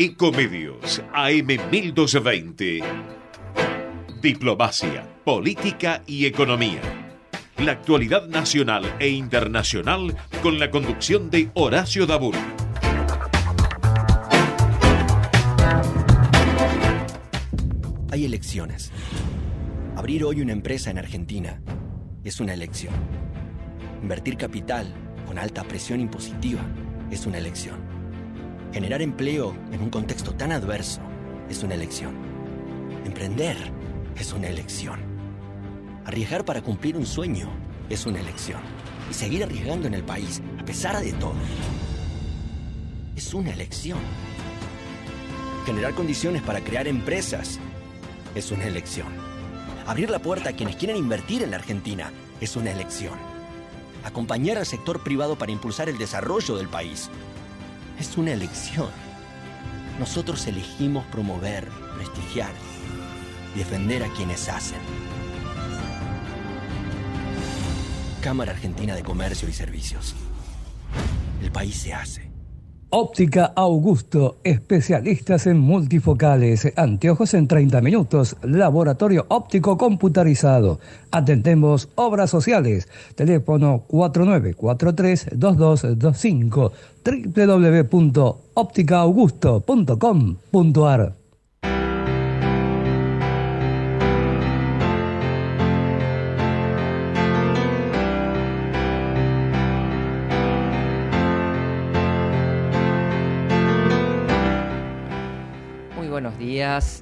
Ecomedios AM 1220. Diplomacia, política y economía. La actualidad nacional e internacional con la conducción de Horacio Dabur. Hay elecciones. Abrir hoy una empresa en Argentina es una elección. Invertir capital con alta presión impositiva es una elección. Generar empleo en un contexto tan adverso es una elección. Emprender es una elección. Arriesgar para cumplir un sueño es una elección. Y seguir arriesgando en el país, a pesar de todo, es una elección. Generar condiciones para crear empresas es una elección. Abrir la puerta a quienes quieren invertir en la Argentina es una elección. Acompañar al sector privado para impulsar el desarrollo del país es una elección. Nosotros elegimos promover, prestigiar defender a quienes hacen. Cámara Argentina de Comercio y Servicios. El país se hace. Óptica Augusto, especialistas en multifocales, anteojos en 30 minutos, laboratorio óptico computarizado. Atendemos obras sociales. Teléfono 4943-2225 www.ópticaaugusto.com.ar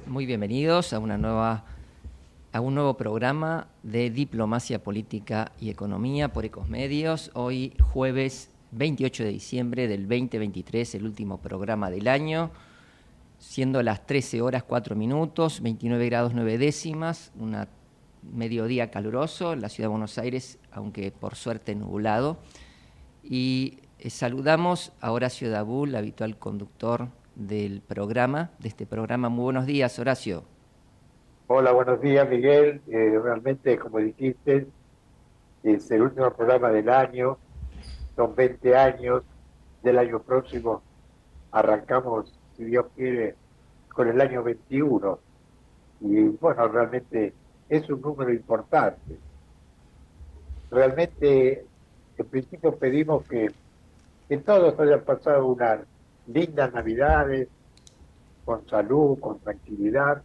muy bienvenidos a una nueva a un nuevo programa de Diplomacia Política y Economía por Ecosmedios. Hoy jueves 28 de diciembre del 2023, el último programa del año, siendo las 13 horas 4 minutos, 29 grados 9 décimas, un mediodía caluroso en la ciudad de Buenos Aires, aunque por suerte nublado. Y eh, saludamos a Horacio Dabul, habitual conductor del programa, de este programa. Muy buenos días, Horacio. Hola, buenos días, Miguel. Eh, realmente, como dijiste, es el último programa del año, son 20 años, del año próximo arrancamos, si Dios quiere, con el año 21. Y bueno, realmente es un número importante. Realmente, en principio pedimos que, que todos hayan pasado una lindas navidades, con salud, con tranquilidad,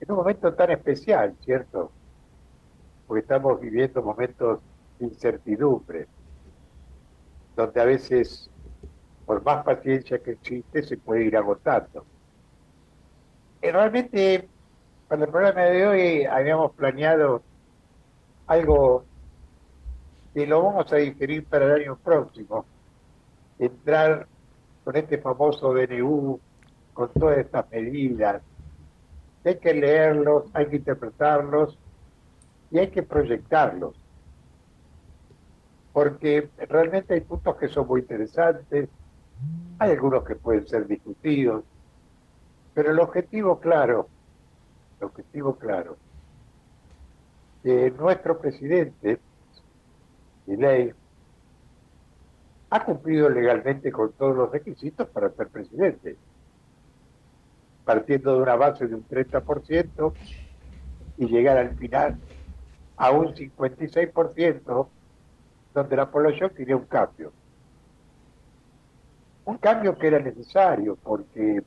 en un momento tan especial, ¿cierto? Porque estamos viviendo momentos de incertidumbre, donde a veces, por más paciencia que existe, se puede ir agotando. Y realmente, para el programa de hoy habíamos planeado algo que lo vamos a diferir para el año próximo, entrar con este famoso DNU, con todas estas medidas. Hay que leerlos, hay que interpretarlos y hay que proyectarlos. Porque realmente hay puntos que son muy interesantes, hay algunos que pueden ser discutidos, pero el objetivo claro, el objetivo claro, que nuestro presidente, ley ha cumplido legalmente con todos los requisitos para ser presidente, partiendo de una base de un 30% y llegar al final a un 56%, donde la población quería un cambio. Un cambio que era necesario porque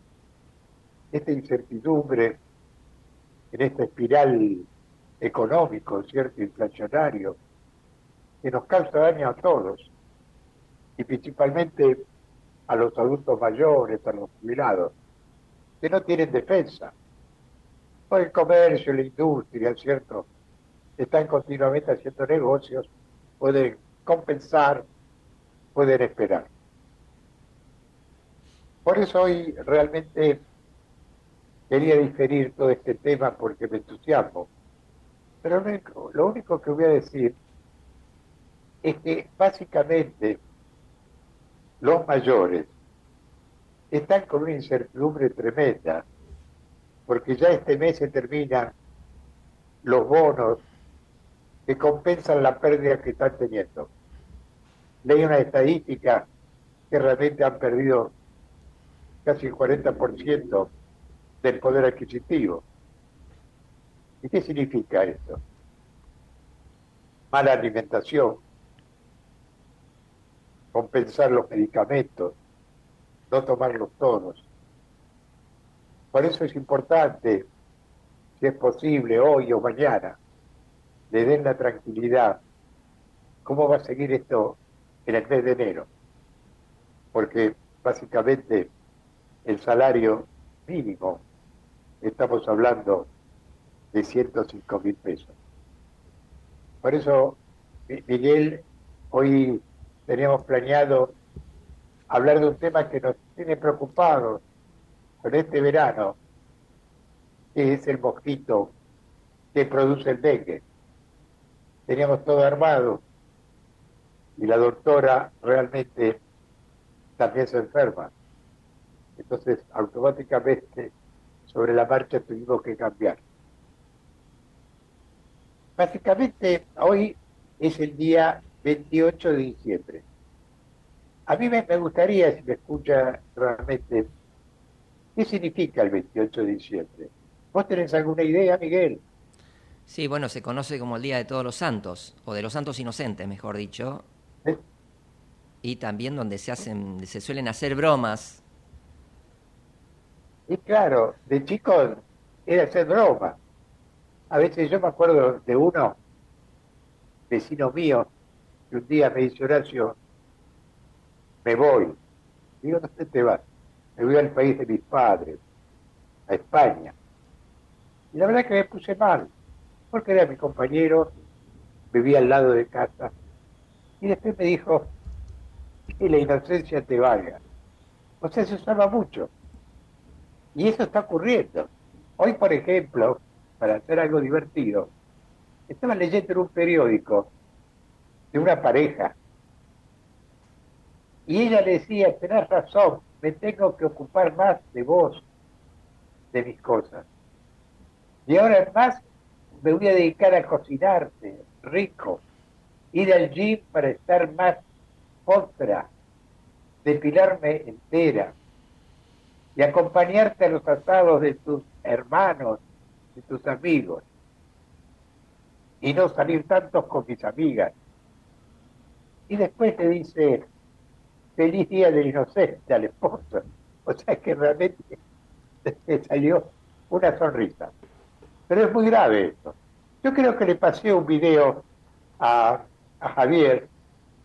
esta incertidumbre en esta espiral económico, cierto, inflacionario, que nos causa daño a todos, y principalmente a los adultos mayores, a los jubilados, que no tienen defensa. Por el comercio, la industria, ¿cierto? Están continuamente haciendo negocios, pueden compensar, pueden esperar. Por eso hoy realmente quería diferir todo este tema porque me entusiasmo. Pero lo único que voy a decir es que básicamente los mayores están con una incertidumbre tremenda, porque ya este mes se terminan los bonos que compensan la pérdida que están teniendo. Leí una estadística que realmente han perdido casi el 40% del poder adquisitivo. ¿Y qué significa esto? Mala alimentación, compensar los medicamentos, no tomarlos todos. Por eso es importante, si es posible, hoy o mañana, le den la tranquilidad. ¿Cómo va a seguir esto en el mes de enero? Porque básicamente el salario mínimo, estamos hablando de 105 mil pesos. Por eso, Miguel, hoy teníamos planeado hablar de un tema que nos tiene preocupados con este verano, que es el mosquito que produce el dengue. Teníamos todo armado y la doctora realmente también se enferma. Entonces, automáticamente, sobre la marcha tuvimos que cambiar. Básicamente, hoy es el día 28 de diciembre. A mí me, gustaría, si me escucha realmente, ¿qué significa el 28 de diciembre? ¿Vos tenés alguna idea, Miguel? Sí, bueno, se conoce como el Día de Todos los Santos, o de los Santos Inocentes, mejor dicho. ¿Eh? Y también donde se hacen, se suelen hacer bromas. Y claro, de chicos era hacer bromas. A veces yo me acuerdo de uno, vecino mío, que un día me dice, Horacio, me voy. Digo, ¿dónde te vas? Me voy al país de mis padres, a España. Y la verdad que me puse mal, porque era mi compañero, vivía al lado de casa. Y después me dijo, que la inocencia te valga. O sea, se usaba mucho. Y eso está ocurriendo. Hoy, por ejemplo, para hacer algo divertido, estaba leyendo en un periódico de una pareja y ella le decía, tenés razón, me tengo que ocupar más de vos, de mis cosas. Y ahora más me voy a dedicar a cocinarte, rico, ir al gym para estar más otra, depilarme entera y acompañarte a los asados de tus hermanos, de tus amigos y no salir tantos con mis amigas. Y después te dice, feliz día del inocente al esposo. O sea que realmente te salió una sonrisa. Pero es muy grave esto. Yo creo que le pasé un video a, a Javier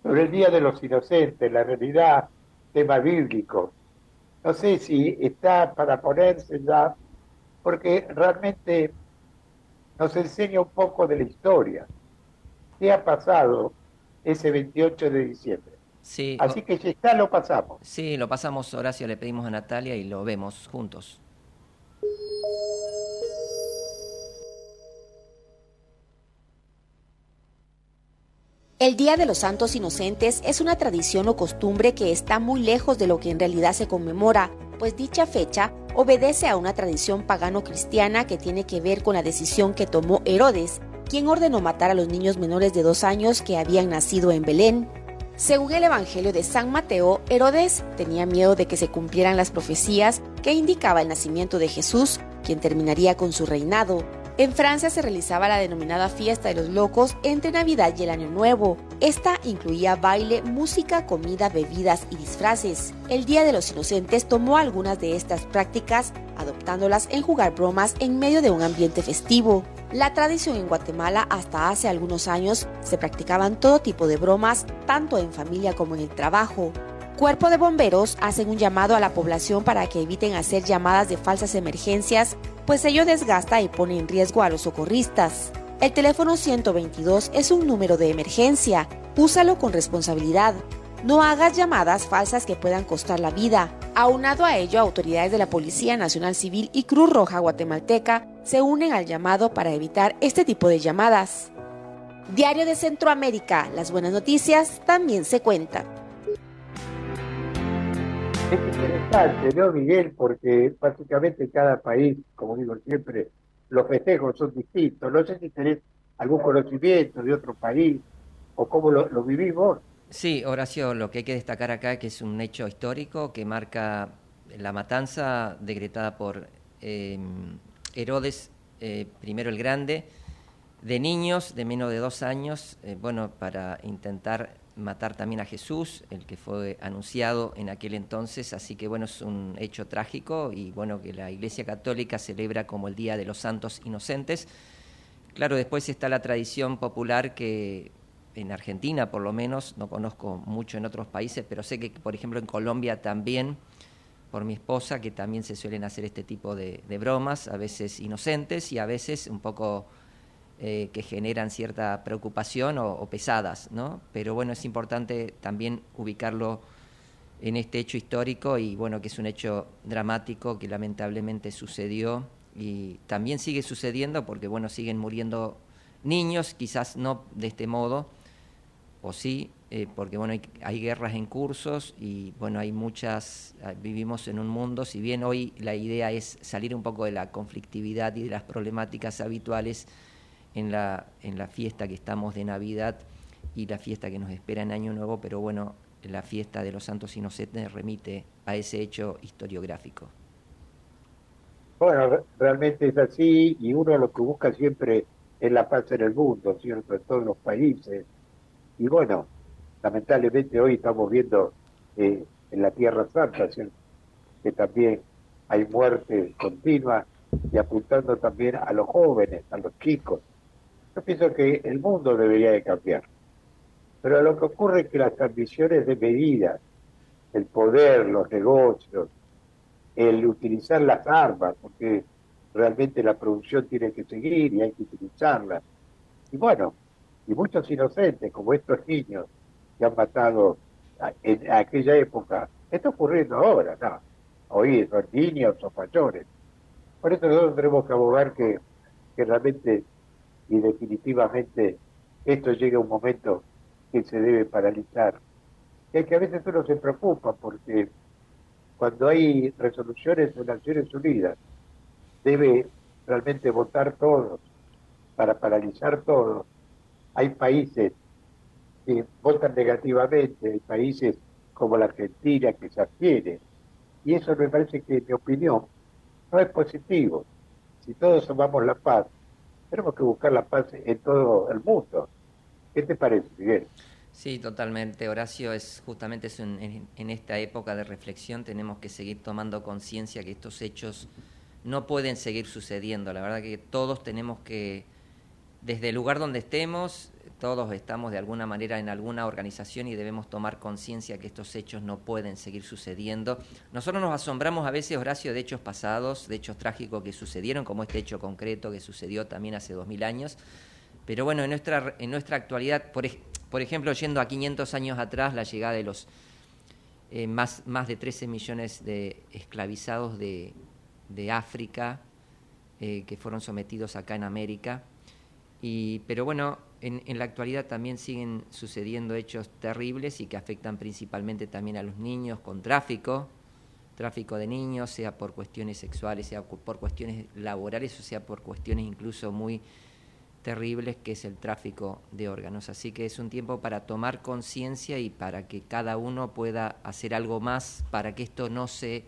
sobre el Día de los Inocentes, la realidad, tema bíblico. No sé si está para ponerse ya, porque realmente nos enseña un poco de la historia. ¿Qué ha pasado ese 28 de diciembre? Sí, Así que está, lo pasamos. Sí, lo pasamos, Horacio, le pedimos a Natalia y lo vemos juntos. El Día de los Santos Inocentes es una tradición o costumbre que está muy lejos de lo que en realidad se conmemora, pues dicha fecha obedece a una tradición pagano-cristiana que tiene que ver con la decisión que tomó Herodes, quien ordenó matar a los niños menores de dos años que habían nacido en Belén. Según el Evangelio de San Mateo, Herodes tenía miedo de que se cumplieran las profecías que indicaba el nacimiento de Jesús, quien terminaría con su reinado. En Francia se realizaba la denominada fiesta de los locos entre Navidad y el Año Nuevo. Esta incluía baile, música, comida, bebidas y disfraces. El Día de los Inocentes tomó algunas de estas prácticas, adoptándolas en jugar bromas en medio de un ambiente festivo. La tradición en Guatemala hasta hace algunos años se practicaban todo tipo de bromas, tanto en familia como en el trabajo. Cuerpo de bomberos hacen un llamado a la población para que eviten hacer llamadas de falsas emergencias, pues ello desgasta y pone en riesgo a los socorristas. El teléfono 122 es un número de emergencia, úsalo con responsabilidad. No hagas llamadas falsas que puedan costar la vida. Aunado a ello, autoridades de la Policía Nacional Civil y Cruz Roja Guatemalteca se unen al llamado para evitar este tipo de llamadas. Diario de Centroamérica, las buenas noticias también se cuentan. Es interesante, ¿no, Miguel? Porque básicamente cada país, como digo siempre, los festejos son distintos. No sé si tenés algún conocimiento de otro país o cómo lo, vivimos. Sí, Horacio, lo que hay que destacar acá es que es un hecho histórico que marca la matanza decretada por em, Herodes I el Grande de niños de menos de dos años, bueno, para intentar matar también a Jesús, el que fue anunciado en aquel entonces, así que bueno, es un hecho trágico y bueno, que la Iglesia Católica celebra como el Día de los Santos Inocentes. Claro, después está la tradición popular que en Argentina por lo menos, no conozco mucho en otros países, pero sé que por ejemplo en Colombia también, por mi esposa, que también se suelen hacer este tipo de, de bromas, a veces inocentes y a veces un poco eh, que generan cierta preocupación o, pesadas, ¿no? Pero bueno, es importante también ubicarlo en este hecho histórico y bueno, que es un hecho dramático que lamentablemente sucedió y también sigue sucediendo porque bueno, siguen muriendo niños, quizás no de este modo, o sí, eh, porque bueno, hay, guerras en cursos y bueno, hay muchas, ah, vivimos en un mundo, si bien hoy la idea es salir un poco de la conflictividad y de las problemáticas habituales, en la, en la fiesta que estamos de Navidad y la fiesta que nos espera en Año Nuevo, pero bueno, la fiesta de los santos inocentes remite a ese hecho historiográfico. Bueno, realmente es así y uno lo que busca siempre es la paz en el mundo, ¿cierto? En todos los países. Y bueno, lamentablemente hoy estamos viendo eh, en la Tierra Santa, ¿cierto? Que también hay muerte continua y apuntando también a los jóvenes, a los chicos. Yo pienso que el mundo debería de cambiar. Pero lo que ocurre es que las ambiciones de medida, el poder, los negocios, el utilizar las armas, porque realmente la producción tiene que seguir y hay que utilizarlas. Y bueno, y muchos inocentes, como estos niños que han matado en aquella época, está ocurriendo ahora, no. Hoy son niños o mayores. Por eso nosotros tenemos que abogar que, que realmente y definitivamente esto llega a un momento que se debe paralizar. Y que a veces uno se preocupa porque cuando hay resoluciones de Naciones Unidas, debe realmente votar todos para paralizar todo. Hay países que votan negativamente, hay países como la Argentina que se abstienen. Y eso me parece que, en mi opinión, no es positivo. Si todos amamos la paz, tenemos que buscar la paz en todo el mundo. ¿Qué te parece, Miguel? Sí, totalmente. Horacio, es justamente en, en, esta época de reflexión tenemos que seguir tomando conciencia que estos hechos no pueden seguir sucediendo. La verdad que todos tenemos que, desde el lugar donde estemos, todos estamos de alguna manera en alguna organización y debemos tomar conciencia que estos hechos no pueden seguir sucediendo. Nosotros nos asombramos a veces, Horacio, de hechos pasados, de hechos trágicos que sucedieron, como este hecho concreto que sucedió también hace dos mil años. Pero bueno, en nuestra, en nuestra actualidad, por, por ejemplo, yendo a 500 años atrás, la llegada de los eh, más, más de 13 millones de esclavizados de, de África eh, que fueron sometidos acá en América. Y, pero bueno, en, la actualidad también siguen sucediendo hechos terribles y que afectan principalmente también a los niños con tráfico, tráfico de niños, sea por cuestiones sexuales, sea por cuestiones laborales o sea por cuestiones incluso muy terribles que es el tráfico de órganos. Así que es un tiempo para tomar conciencia y para que cada uno pueda hacer algo más para que esto no se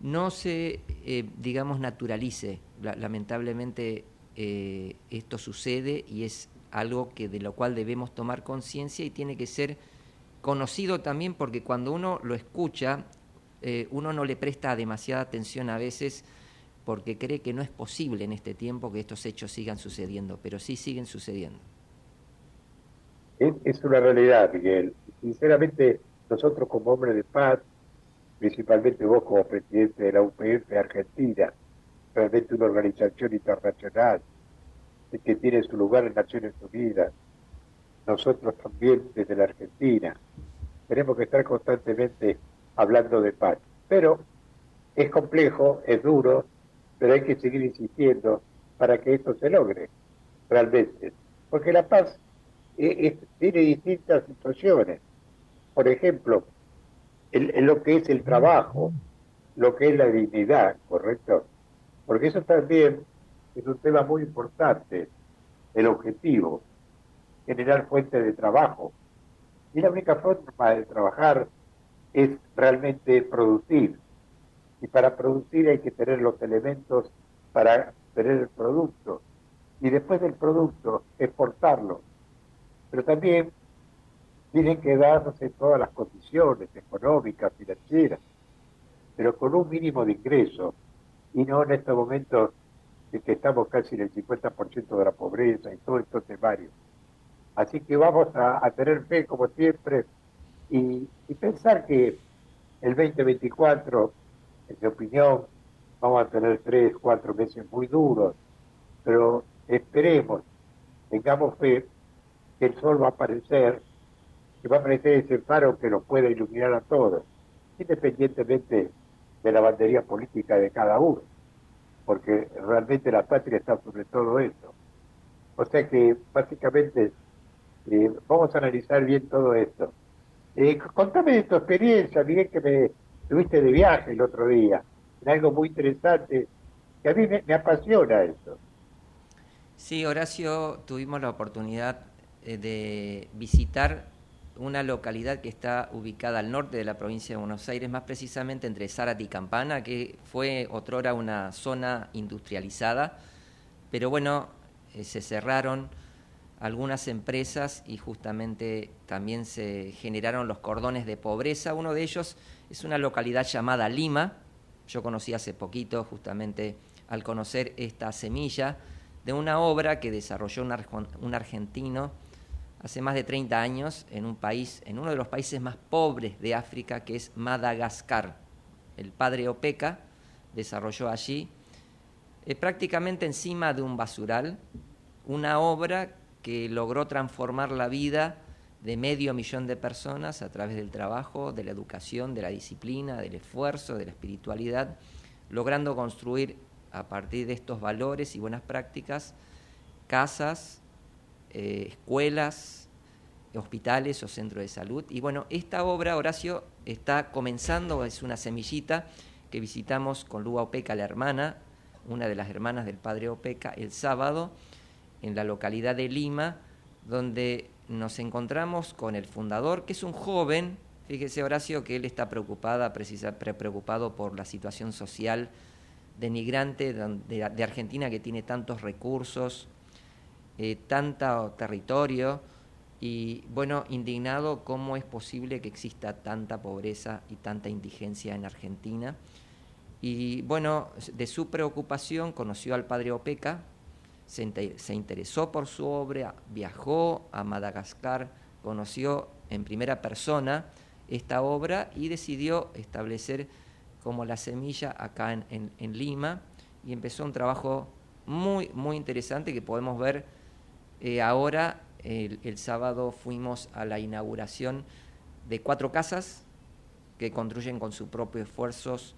no se eh, digamos naturalice. lamentablemente eh, esto sucede y es algo que de lo cual debemos tomar conciencia y tiene que ser conocido también porque cuando uno lo escucha, eh, uno no le presta demasiada atención a veces porque cree que no es posible en este tiempo que estos hechos sigan sucediendo, pero sí siguen sucediendo. Es, una realidad, Miguel. Sinceramente, nosotros como hombres de paz, principalmente vos como presidente de la UPF Argentina, realmente una organización internacional que tiene su lugar en Naciones Unidas, nosotros también desde la Argentina. Tenemos que estar constantemente hablando de paz. Pero es complejo, es duro, pero hay que seguir insistiendo para que esto se logre realmente. Porque la paz tiene distintas situaciones. Por ejemplo, lo que es el trabajo, lo que es la dignidad, ¿correcto? Porque eso también es un tema muy importante, el objetivo, generar fuentes de trabajo. Y la única forma de trabajar es realmente producir, Y para producir hay que tener los elementos para tener el producto. Y después del producto, exportarlo. Pero también tienen que darse todas las condiciones económicas, financieras, pero con un mínimo de ingreso. Y no en estos momentos en que estamos casi en el 50% de la pobreza y todo esto temario. Así que vamos a, tener fe, como siempre, y, pensar que el 2024, en mi opinión, vamos a tener tres, cuatro meses muy duros, pero esperemos, tengamos fe que el sol va a aparecer, que va a aparecer ese faro que nos pueda iluminar a todos, independientemente de la bandería política de cada uno, porque realmente la patria está sobre todo esto. O sea que básicamente eh, vamos a analizar bien todo esto. Eh, contame de tu experiencia, Miguel, que me tuviste de viaje el otro día, en algo muy interesante, que a mí me, apasiona eso. Sí, Horacio, tuvimos la oportunidad eh, de visitar una localidad que está ubicada al norte de la provincia de Buenos Aires, más precisamente entre Zárate y Campana, que fue otrora una zona industrializada, pero bueno, se cerraron algunas empresas y justamente también se generaron los cordones de pobreza. Uno de ellos es una localidad llamada Lima. Yo conocí hace poquito justamente al conocer esta semilla de una obra que desarrolló un, argentino hace más de 30 años en un país, en uno de los países más pobres de África, que es Madagascar. El padre Opeca desarrolló allí, eh, prácticamente encima de un basural, una obra que logró transformar la vida de medio millón de personas a través del trabajo, de la educación, de la disciplina, del esfuerzo, de la espiritualidad, logrando construir a partir de estos valores y buenas prácticas casas, eh, escuelas, hospitales o centros de salud. Y bueno, esta obra, Horacio, está comenzando, es una semillita que visitamos con Lua Opeca, la hermana, una de las hermanas del padre Opeca, el sábado, en la localidad de Lima, donde nos encontramos con el fundador, que es un joven, fíjese Horacio, que él está preocupada, precisa, preocupado por la situación social denigrante de, de Argentina que tiene tantos recursos, eh, tanto territorio, y bueno, indignado cómo es posible que exista tanta pobreza y tanta indigencia en Argentina. Y bueno, de su preocupación conoció al padre Opeca, se, interesó por su obra, viajó a Madagascar, conoció en primera persona esta obra y decidió establecer como la semilla acá en, Lima y empezó un trabajo muy, muy interesante que podemos ver eh, ahora. El, sábado fuimos a la inauguración de cuatro casas que construyen con sus propios esfuerzos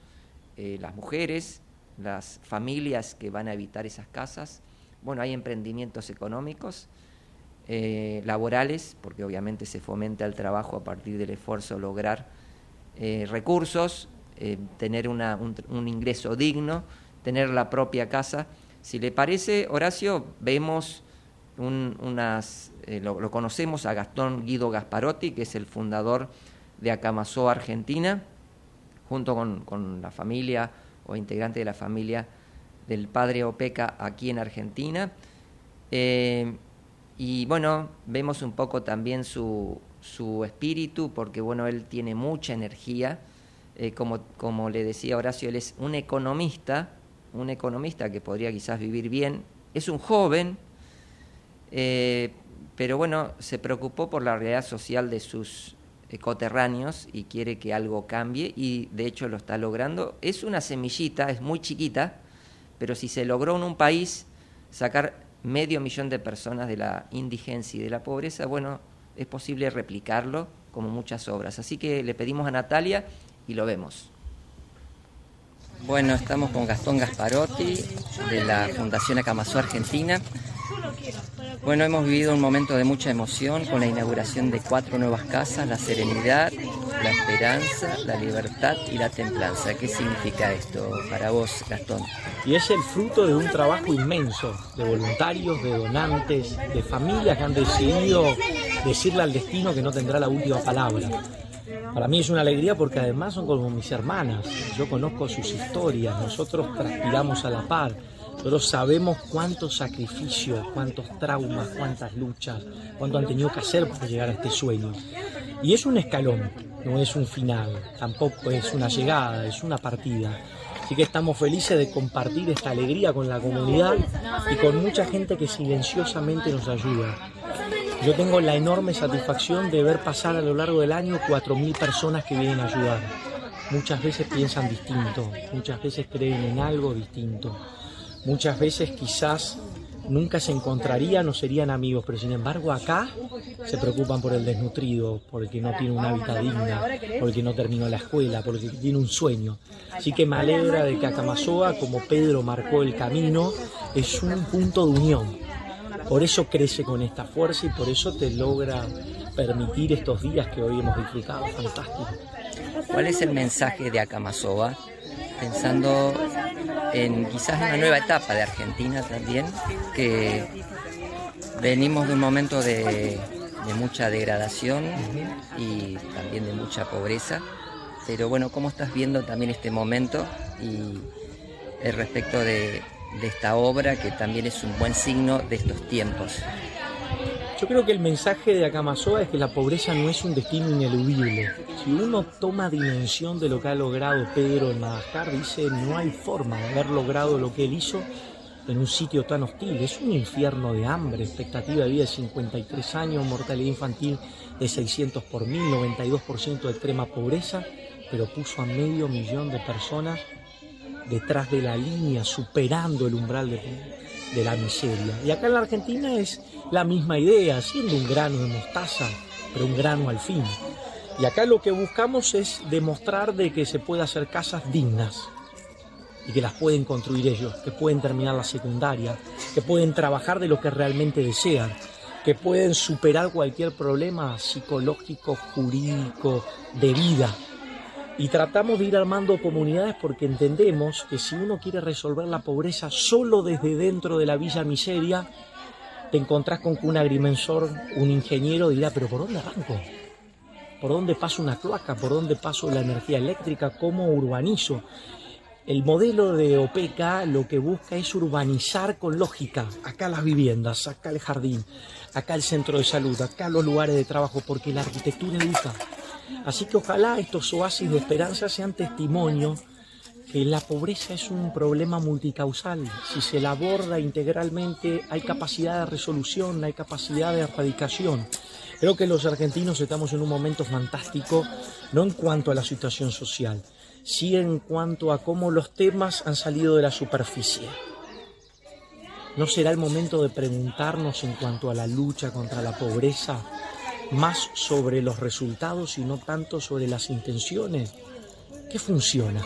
eh, las mujeres, las familias que van a habitar esas casas bueno, hay emprendimientos económicos, eh, laborales, porque obviamente se fomenta el trabajo a partir del esfuerzo lograr recursos, tener un, ingreso digno, tener la propia casa. Si le parece, Horacio, vemos unas, lo, conocemos a Gastón Guido Gasparotti, que es el fundador de Acamazó Argentina, junto con, con la familia o integrante de la familia del padre Opeca aquí en Argentina. Eh, y bueno, vemos un poco también su, su, espíritu, porque bueno, él tiene mucha energía. Eh, como, como le decía Horacio, él es un economista, un economista que podría quizás vivir bien. Es un joven, eh, pero bueno, se preocupó por la realidad social de sus coterráneos y quiere que algo cambie y de hecho lo está logrando. Es una semillita, es muy chiquita, pero si se logró en un país sacar medio millón de personas de la indigencia y de la pobreza, bueno, es posible replicarlo como muchas obras. Así que le pedimos a Natalia y lo vemos. Bueno, estamos con Gastón Gasparotti de la Fundación Acamazó Argentina. Bueno, hemos vivido un momento de mucha emoción con la inauguración de cuatro nuevas casas, La Serenidad, La Esperanza, La Libertad y La Templanza. ¿Qué significa esto para vos, Gastón? Y es el fruto de un trabajo inmenso de voluntarios, de donantes, de familias que han decidido decirle al destino que no tendrá la última palabra. Para mí es una alegría porque además son como mis hermanas. Yo conozco sus historias, nosotros transpiramos a la par. Nosotros sabemos cuántos sacrificios, cuántos traumas, cuántas luchas, cuánto han tenido que hacer para llegar a este sueño. Y es un escalón, no es un final, tampoco es una llegada, es una partida. Así que estamos felices de compartir esta alegría con la comunidad y con mucha gente que silenciosamente nos ayuda. Yo tengo la enorme satisfacción de ver pasar a lo largo del año 4.000 personas que vienen a ayudar. Muchas veces piensan distinto, muchas veces creen en algo distinto, muchas veces quizás nunca se encontrarían o serían amigos, pero sin embargo acá se preocupan por el desnutrido, por el que no tiene una vida digna, por el que no terminó la escuela, por el que tiene un sueño. Así que me alegra de que Acamazoa, como Pedro marcó el camino, es un punto de unión. Por eso crece con esta fuerza y por eso te logra permitir estos días que hoy hemos disfrutado. Fantástico. ¿Cuál es el mensaje de Acamazoa? Pensando en quizás una nueva etapa de Argentina también, que venimos de un momento de, mucha degradación y también de mucha pobreza. Pero bueno, ¿cómo estás viendo también este momento y el respecto de, de esta obra que también es un buen signo de estos tiempos? Yo creo que el mensaje de Akamazoa es que la pobreza no es un destino ineludible. Si uno toma dimensión de lo que ha logrado Pedro en Madagascar, dice no hay forma de haber logrado lo que él hizo en un sitio tan hostil. Es un infierno de hambre, expectativa de vida de 53 años, mortalidad infantil de 600 por mil, 92% de extrema pobreza, pero puso a medio millón de personas detrás de la línea, superando el umbral de, de la miseria. Y acá en la Argentina es la misma idea, siendo un grano de mostaza, pero un grano al fin. Y acá lo que buscamos es demostrar de que se puede hacer casas dignas y que las pueden construir ellos, que pueden terminar la secundaria, que pueden trabajar de lo que realmente desean, que pueden superar cualquier problema psicológico, jurídico, de vida. Y tratamos de ir armando comunidades porque entendemos que si uno quiere resolver la pobreza solo desde dentro de la villa miseria, te encontrás con que un agrimensor, un ingeniero dirá, pero ¿por dónde arranco? ¿Por dónde paso una cloaca? ¿Por dónde paso la energía eléctrica? ¿Cómo urbanizo? El modelo de OPECA lo que busca es urbanizar con lógica. Acá las viviendas, acá el jardín, acá el centro de salud, acá los lugares de trabajo, porque la arquitectura educa. Así que ojalá estos oasis de esperanza sean testimonio que la pobreza es un problema multicausal. Si se la aborda integralmente, hay capacidad de resolución, hay capacidad de erradicación. Creo que los argentinos estamos en un momento fantástico, no en cuanto a la situación social, sí en cuanto a cómo los temas han salido de la superficie. ¿No será el momento de preguntarnos en cuanto a la lucha contra la pobreza más sobre los resultados y no tanto sobre las intenciones? ¿Qué funciona?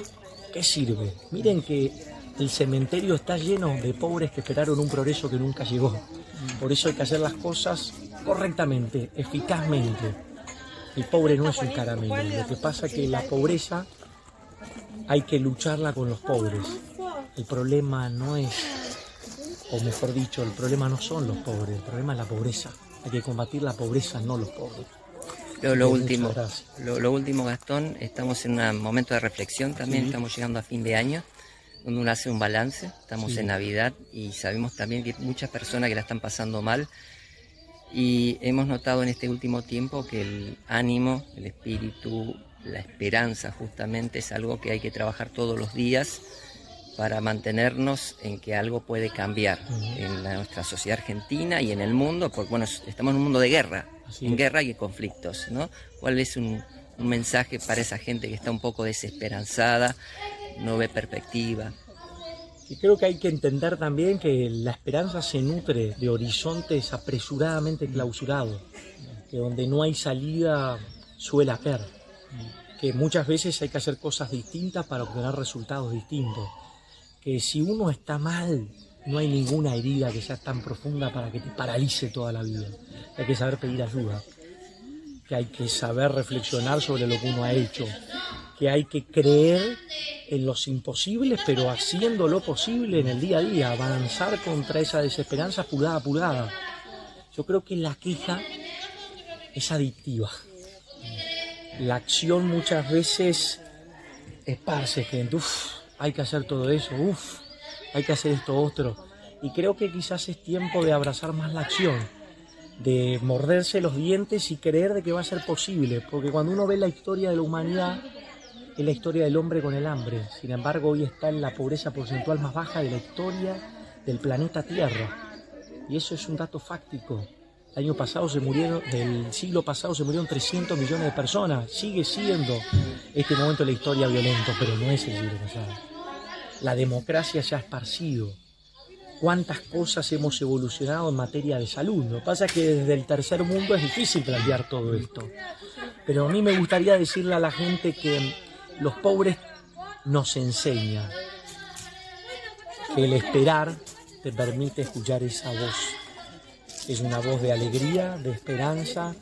¿Qué sirve? Miren que el cementerio está lleno de pobres que esperaron un progreso que nunca llegó. Por eso hay que hacer las cosas correctamente, eficazmente. El pobre no es un caramelo. Lo que pasa es que la pobreza hay que lucharla con los pobres. El problema no es, o mejor dicho, el problema no son los pobres, el problema es la pobreza. Hay que combatir la pobreza, no los pobres. Lo, último, lo, último, Gastón, estamos en un momento de reflexión también, estamos llegando a fin de año, donde uno hace un balance, estamos en Navidad y sabemos también que hay muchas personas que la están pasando mal y hemos notado en este último tiempo que el ánimo, el espíritu, la esperanza justamente es algo que hay que trabajar todos los días para mantenernos en que algo puede cambiar en nuestra sociedad argentina y en el mundo, porque bueno, estamos en un mundo de guerra, en guerra y conflictos, ¿no? ¿Cuál es un, mensaje para esa gente que está un poco desesperanzada, no ve perspectiva? Y creo que hay que entender también que la esperanza se nutre de horizontes apresuradamente clausurados, que donde no hay salida suele haber, que muchas veces hay que hacer cosas distintas para obtener resultados distintos, que si uno está mal, no hay ninguna herida que sea tan profunda para que te paralice toda la vida. Hay que saber pedir ayuda, que hay que saber reflexionar sobre lo que uno ha hecho, que hay que creer en los imposibles, pero haciendo lo posible en el día a día, avanzar contra esa desesperanza pulgada a pulgada. Yo creo que la queja es adictiva. la acción muchas veces esparce gente, uff, hay que hacer todo eso, uff, hay que hacer esto otro. Y creo que quizás es tiempo de abrazar más la acción, de morderse los dientes y creer de que va a ser posible, porque cuando uno ve la historia de la humanidad, es la historia del hombre con el hambre. Sin embargo, hoy está en la pobreza porcentual más baja de la historia del planeta Tierra. Y eso es un dato fáctico. El año pasado se murieron, del siglo pasado se murieron 300 millones de personas. Sigue siendo este momento de la historia violento, pero no es el siglo pasado. La democracia se ha esparcido. Cuántas cosas hemos evolucionado en materia de salud. Lo que pasa es que desde el tercer mundo es difícil plantear todo esto. Pero a mí me gustaría decirle a la gente que los pobres nos enseñan que el esperar te permite escuchar esa voz. Es una voz de alegría, de esperanza,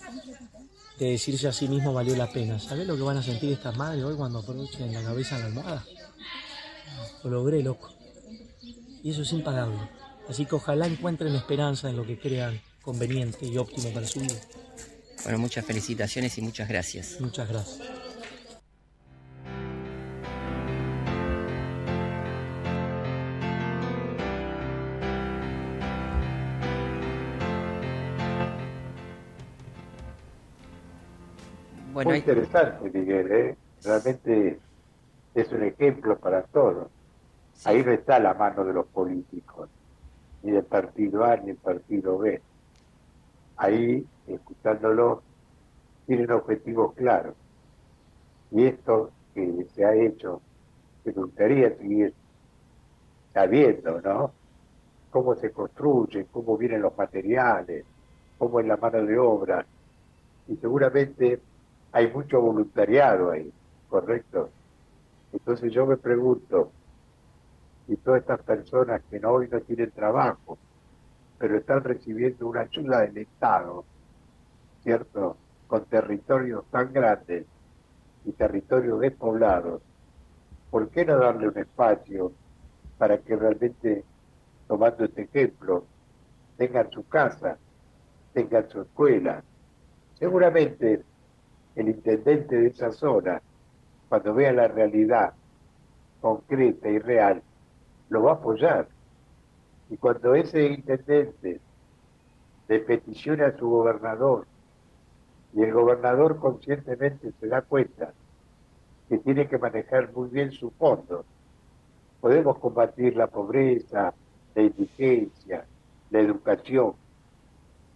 de decirse a sí mismo valió la pena. ¿Sabes lo que van a sentir estas madres hoy cuando aprovechen la cabeza en la almohada? Lo logré, loco. Y eso es impagable. Así que ojalá encuentren esperanza en lo que crean conveniente y óptimo para su vida. Bueno, muchas felicitaciones y muchas gracias. Muchas gracias. Muy interesante, Miguel, ¿eh? realmente es un ejemplo para todos. Ahí no está la mano de los políticos, ni del partido A ni del partido B. Ahí, escuchándolo, tienen objetivos claros. Y esto que se ha hecho, me gustaría seguir sabiendo, ¿no? Cómo se construye, cómo vienen los materiales, cómo es la mano de obra. Y seguramente hay mucho voluntariado ahí, ¿correcto? Entonces yo me pregunto, si todas estas personas que hoy no tienen trabajo, pero están recibiendo una ayuda del Estado, ¿cierto? Con territorios tan grandes y territorios despoblados, ¿por qué no darle un espacio para que realmente, tomando este ejemplo, tengan su casa, tengan su escuela? Seguramente el intendente de esa zona, cuando vea la realidad concreta y real, lo va a apoyar. Y cuando ese intendente le peticione a su gobernador y el gobernador conscientemente se da cuenta que tiene que manejar muy bien su fondo, podemos combatir la pobreza, la indigencia, la educación.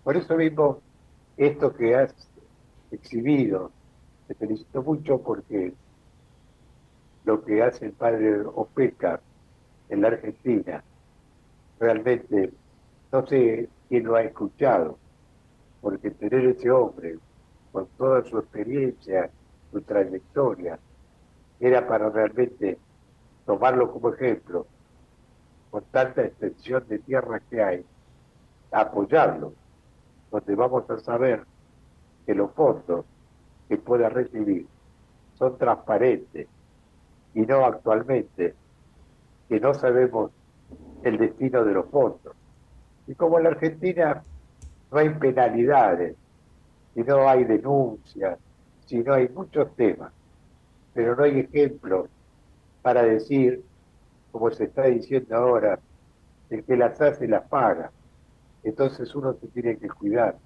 Por eso mismo, esto que has exhibido. Te felicito mucho porque lo que hace el padre Opeca en la Argentina, realmente no sé quién lo ha escuchado, porque tener ese hombre con toda su experiencia, su trayectoria, era para realmente tomarlo como ejemplo, con tanta extensión de tierra que hay, apoyarlo, donde vamos a saber que los fondos que pueda recibir son transparentes y no actualmente, que no sabemos el destino de los fondos. Y como en la Argentina no hay penalidades, y no hay denuncias, si no hay muchos temas, pero no hay ejemplos para decir, como se está diciendo ahora, el que las hace las paga. Entonces uno se tiene que cuidar.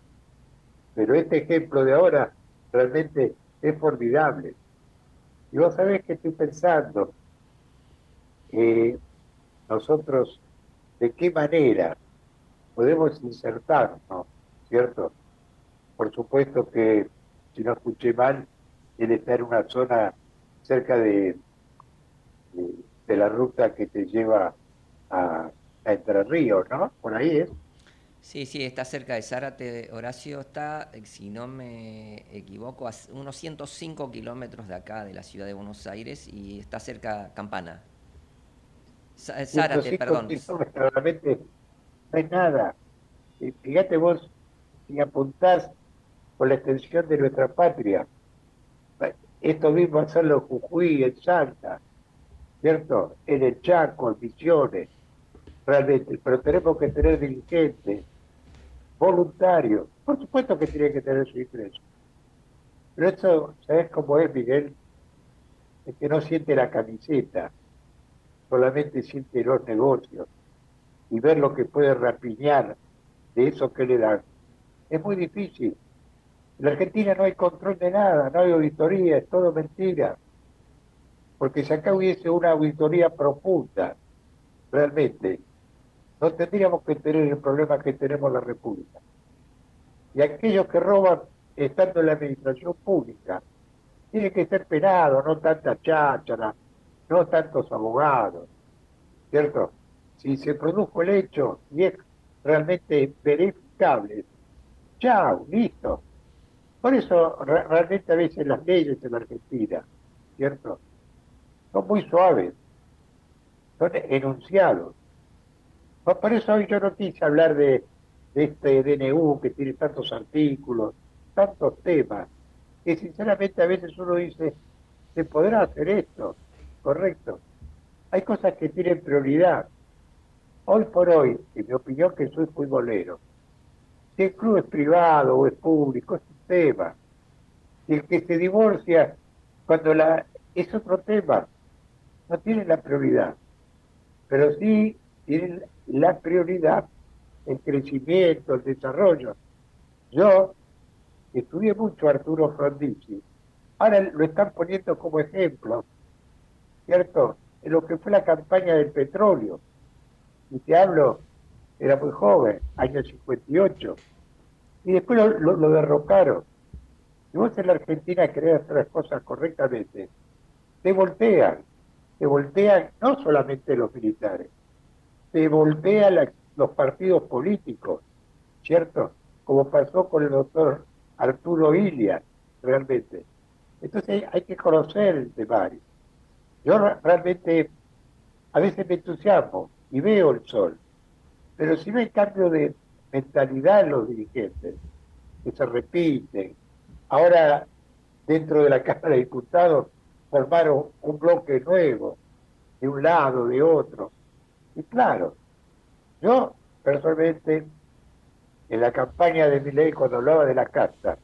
Pero este ejemplo de ahora realmente es formidable. Y vos sabés que estoy pensando, eh, nosotros de qué manera podemos insertarnos, ¿cierto? Por supuesto que, si no escuché mal, él está en una zona cerca de, de, la ruta que te lleva a, a Entre Ríos, ¿no? Por ahí es. Sí, sí, está cerca de Zárate. Horacio está, eh, si no me equivoco, a unos 105 kilómetros de acá, de la ciudad de Buenos Aires, y está cerca Campana. Zárate, perdón. Realmente no hay nada. Fíjate vos, si apuntás por la extensión de nuestra patria, esto mismo hacerlo en Jujuy, en Salta, ¿cierto? En el Chaco, en Misiones, realmente, pero tenemos que tener dirigentes voluntario, por supuesto que tiene que tener su ingreso. Pero eso, ¿sabes cómo es, Miguel? Es que no siente la camiseta, solamente siente los negocios y ver lo que puede rapiñar de eso que le dan. Es muy difícil. En la Argentina no hay control de nada, no hay auditoría, es todo mentira. Porque si acá hubiese una auditoría profunda, realmente, no tendríamos que tener el problema que tenemos en la República. Y aquellos que roban estando en la administración pública tienen que ser penados, no tanta cháchara, no tantos abogados, ¿cierto? Si se produjo el hecho y es realmente verificable, chao, listo. Por eso realmente a veces las leyes en Argentina, ¿cierto? Son muy suaves, son enunciados. Por eso hoy yo no quise hablar de, este DNU que tiene tantos artículos, tantos temas, que sinceramente a veces uno dice, ¿se podrá hacer esto? Correcto. Hay cosas que tienen prioridad. Hoy por hoy, en mi opinión, que soy futbolero, si el club es privado o es público, es un tema. Si el que se divorcia cuando la es otro tema, no tiene la prioridad. Pero sí tienen la prioridad el crecimiento, el desarrollo. Yo estudié mucho a Arturo Frondizi, ahora lo están poniendo como ejemplo, ¿cierto? En lo que fue la campaña del petróleo. Y te hablo, era muy joven, año 58, y después lo, lo, derrocaron. Si vos en la Argentina querés hacer las cosas correctamente, te voltean, te voltean no solamente los militares, se voltea los partidos políticos, ¿cierto? Como pasó con el doctor Arturo Ilia, realmente. Entonces hay, que conocer el tema. Yo realmente a veces me entusiasmo y veo el sol, pero si no hay cambio de mentalidad en los dirigentes, que se repiten, ahora dentro de la Cámara de Diputados formaron un bloque nuevo, de un lado, de otro, y claro, yo personalmente, en la campaña de mi ley, cuando hablaba de la casa,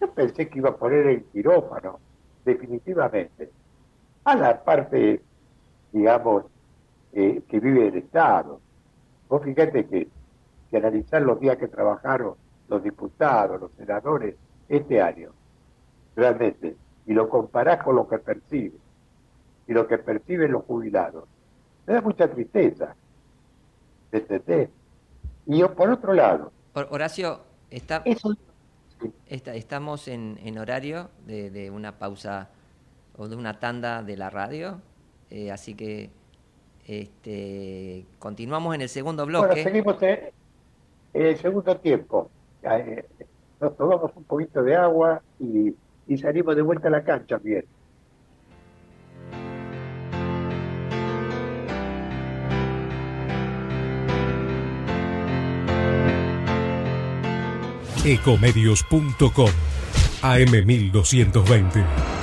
yo pensé que iba a poner el quirófano, definitivamente, a la parte, digamos, eh, que vive el Estado. Vos fíjate que, que analizar los días que trabajaron los diputados, los senadores, este año, realmente, y lo comparás con lo que perciben, y lo que perciben los jubilados, me da mucha tristeza. ¿Entendés? Y yo, por otro lado. Horacio, está, estamos en, horario de, una pausa o de una tanda de la radio, eh, así que este, continuamos en el segundo bloque. Bueno, seguimos en, el segundo tiempo. Eh, nos tomamos un poquito de agua y, y salimos de vuelta a la cancha bien. Ecomedios.com AM1220.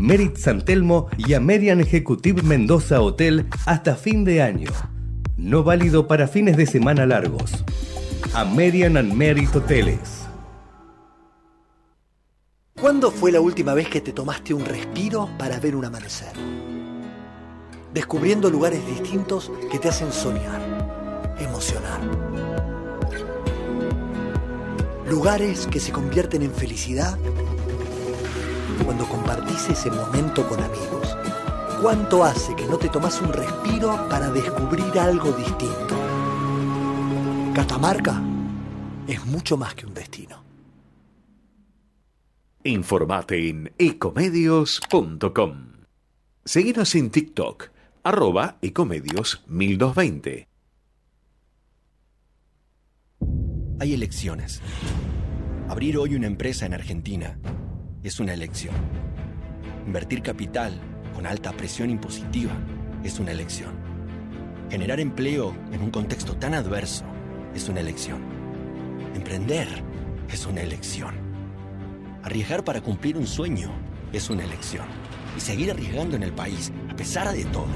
Merit San Telmo y Amerian Executive Mendoza Hotel hasta fin de año. No válido para fines de semana largos. Amerian and Merit Hoteles. ¿Cuándo fue la última vez que te tomaste un respiro para ver un amanecer? descubriendo lugares distintos que te hacen soñar, emocionar. Lugares que se convierten en felicidad cuando compartís ese momento con amigos. ¿Cuánto hace que no te tomas un respiro para descubrir algo distinto? Catamarca es mucho más que un destino. Informate en ecomedios.com. Seguinos en TikTok arroba ecomedios 1220. Hay elecciones. Abrir hoy una empresa en Argentina es una elección. Invertir capital con alta presión impositiva es una elección. Generar empleo en un contexto tan adverso es una elección. Emprender es una elección. Arriesgar para cumplir un sueño es una elección. Y seguir arriesgando en el país, a pesar de todo,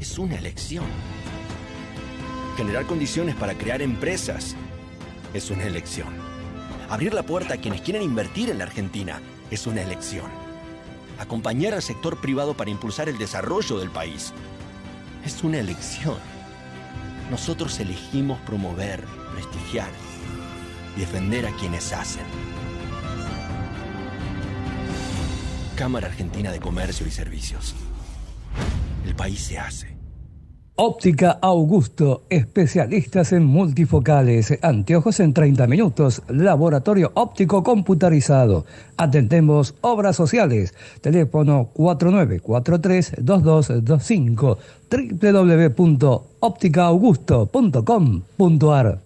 es una elección. Generar condiciones para crear empresas es una elección. Abrir la puerta a quienes quieren invertir en la Argentina es una elección. Acompañar al sector privado para impulsar el desarrollo del país es una elección. Nosotros elegimos promover, prestigiar defender a quienes hacen. Cámara Argentina de Comercio y Servicios. El país se hace. Óptica Augusto, especialistas en multifocales, anteojos en 30 minutos, laboratorio óptico computarizado. Atendemos obras sociales. Teléfono 4943-2225 www.ópticaaugusto.com.ar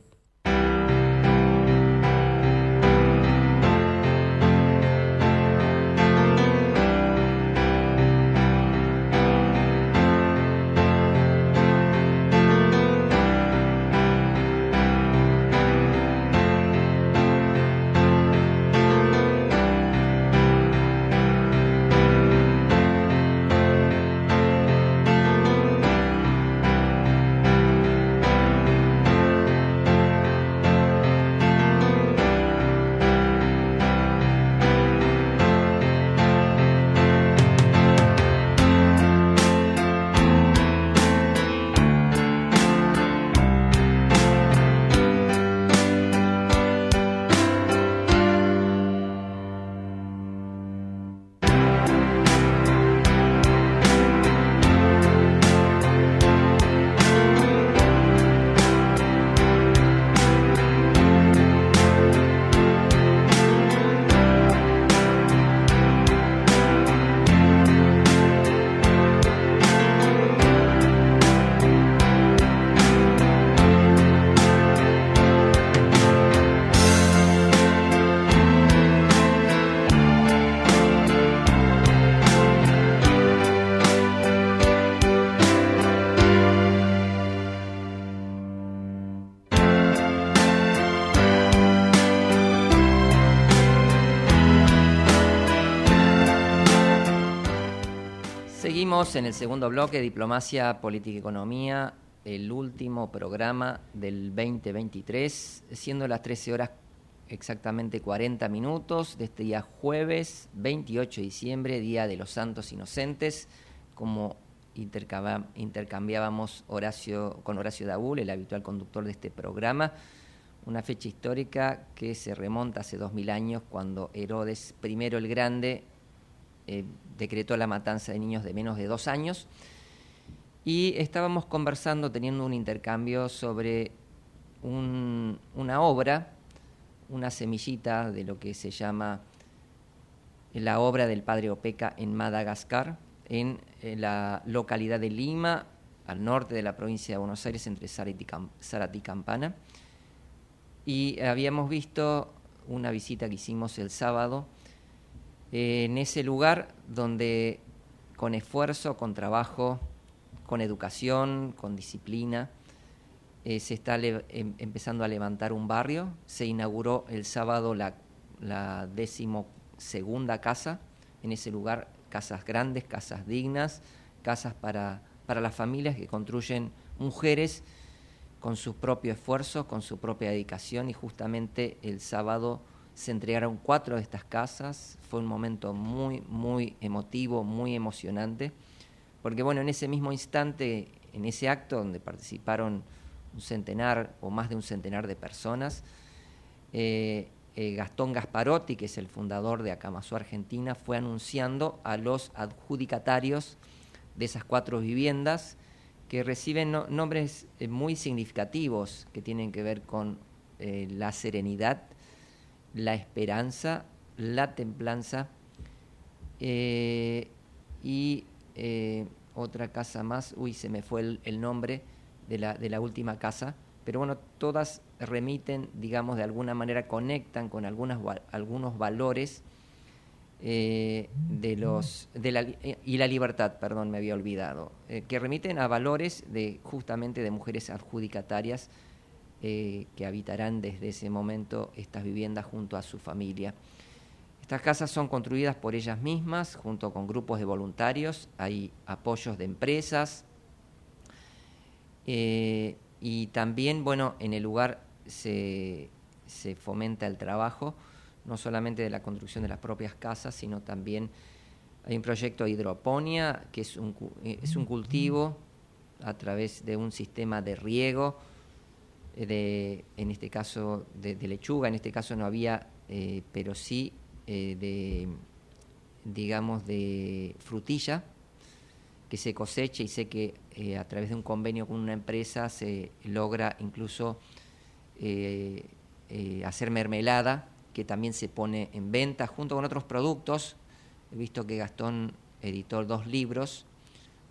en el segundo bloque, Diplomacia, Política y Economía, el último programa del 2023, siendo las 13 horas exactamente 40 minutos de este día jueves 28 de diciembre, Día de los Santos Inocentes, como intercambiábamos Horacio, con Horacio Daúl, el habitual conductor de este programa, una fecha histórica que se remonta hace 2000 años cuando Herodes I el Grande eh, decretó la matanza de niños de menos de dos años y estábamos conversando, teniendo un intercambio sobre una obra, una semillita de lo que se llama la obra del padre Opeca en Madagascar, en, la localidad de Lima, al norte de la provincia de Buenos Aires, entre Zárate y Campana. Y habíamos visto una visita que hicimos el sábado en ese lugar donde con esfuerzo, con trabajo, con educación, con disciplina, eh, se está em, empezando a levantar un barrio. Se inauguró el sábado la, la segunda casa en ese lugar, casas grandes, casas dignas, casas para, para las familias que construyen mujeres con su propio esfuerzo, con su propia dedicación y justamente el sábado se entregaron cuatro de estas casas, fue un momento muy, muy emotivo, muy emocionante, porque bueno, en ese mismo instante, en ese acto donde participaron un centenar o más de un centenar de personas, eh, eh, Gastón Gasparotti, que es el fundador de Acamazú Argentina, fue anunciando a los adjudicatarios de esas cuatro viviendas que reciben nombres eh, muy significativos que tienen que ver con la serenidad la esperanza, la templanza eh, y eh, otra casa más, uy, se me fue el, nombre de la, de la, última casa, pero bueno, todas remiten, digamos, de alguna manera conectan con algunas, algunos valores eh, de los de la, y la libertad, perdón, me había olvidado, que remiten a valores de justamente de mujeres adjudicatarias eh, que habitarán desde ese momento estas viviendas junto a su familia. Estas casas son construidas por ellas mismas, junto con grupos de voluntarios, hay apoyos de empresas y también, bueno, en el lugar se, se fomenta el trabajo no solamente de la construcción de las propias casas, sino también hay un proyecto de hidroponía, que es un, es un cultivo a través de un sistema de riego, eh, de, en este caso de, lechuga, en este caso no había, eh, pero sí eh, de, digamos, de frutilla, que se cosecha y sé que a través de un convenio con una empresa se logra incluso hacer mermelada que también se pone en venta junto con otros productos. He visto que Gastón editó dos libros,